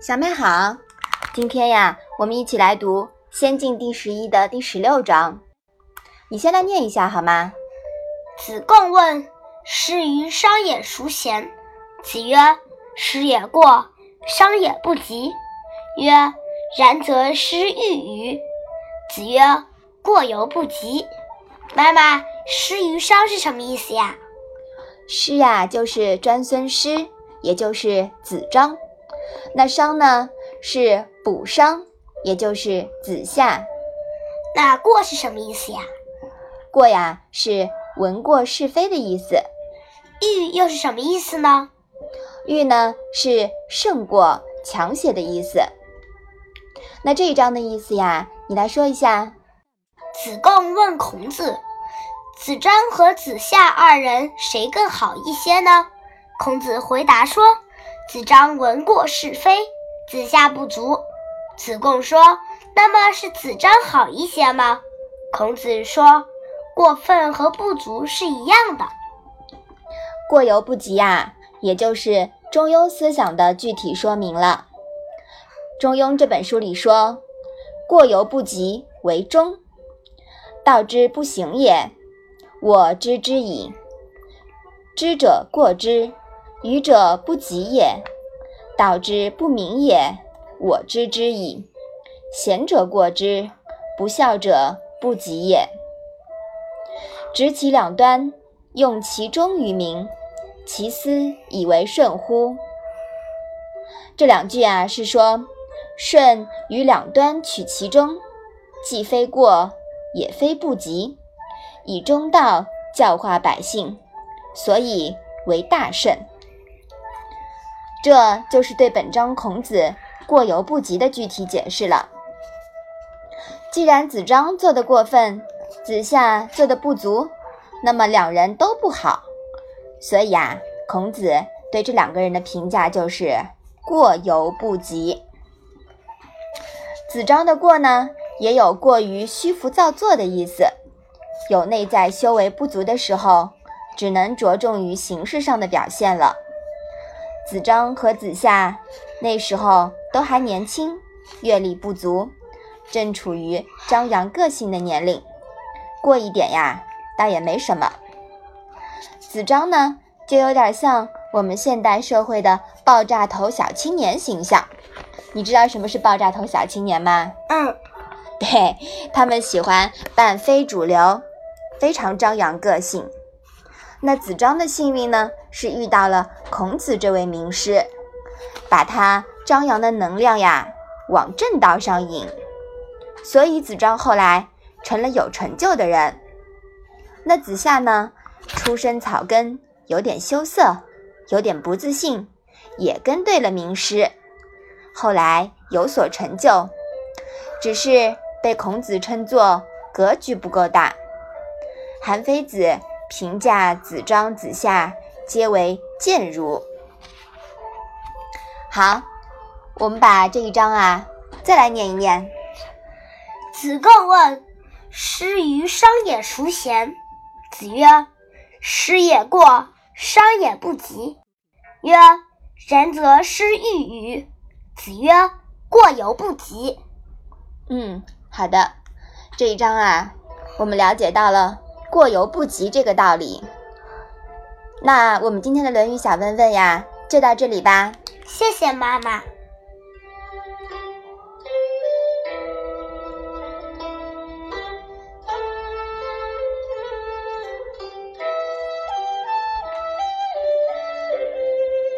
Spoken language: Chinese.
小妹好，今天呀，我们一起来读《先进》第十一的第十六章。你先来念一下好吗？子贡问：“师于商也孰贤？”子曰：“师也过，商也不及。”曰：“然则师欲与？”子曰：“过犹不及。”妈妈，“师于商”是什么意思呀？师呀，就是专孙师，也就是子张。那商呢，是补商，也就是子夏。那过是什么意思呀？过呀，是闻过是非的意思。欲又是什么意思呢？欲呢，是胜过、强写的意思。那这一章的意思呀，你来说一下。子贡问孔子：“子张和子夏二人谁更好一些呢？”孔子回答说。子张闻过是非，子夏不足。子贡说：“那么是子张好一些吗？”孔子说：“过分和不足是一样的。过犹不及啊，也就是中庸思想的具体说明了。中庸这本书里说：‘过犹不及为中，道之不行也，我知之矣。知者过之。’”愚者不及也，道之不明也，我知之矣。贤者过之，不孝者不及也。执其两端，用其中于民，其斯以为顺乎？这两句啊，是说舜于两端取其中，既非过，也非不及，以中道教化百姓，所以为大圣。这就是对本章孔子过犹不及的具体解释了。既然子张做的过分，子夏做的不足，那么两人都不好。所以啊，孔子对这两个人的评价就是过犹不及。子张的过呢，也有过于虚浮造作的意思，有内在修为不足的时候，只能着重于形式上的表现了。子张和子夏那时候都还年轻，阅历不足，正处于张扬个性的年龄，过一点呀，倒也没什么。子张呢，就有点像我们现代社会的爆炸头小青年形象。你知道什么是爆炸头小青年吗？嗯，对他们喜欢扮非主流，非常张扬个性。那子张的幸运呢，是遇到了孔子这位名师，把他张扬的能量呀往正道上引，所以子张后来成了有成就的人。那子夏呢，出身草根，有点羞涩，有点不自信，也跟对了名师，后来有所成就，只是被孔子称作格局不够大。韩非子。评价子张、子夏皆为贱儒。好，我们把这一章啊再来念一念。子贡问：“师于商也孰贤？”子曰：“师也过，商也不及。”曰：“然则师欲与？”子曰：“过犹不及。”嗯，好的，这一章啊，我们了解到了。过犹不及这个道理，那我们今天的《论语》小问问呀，就到这里吧。谢谢妈妈。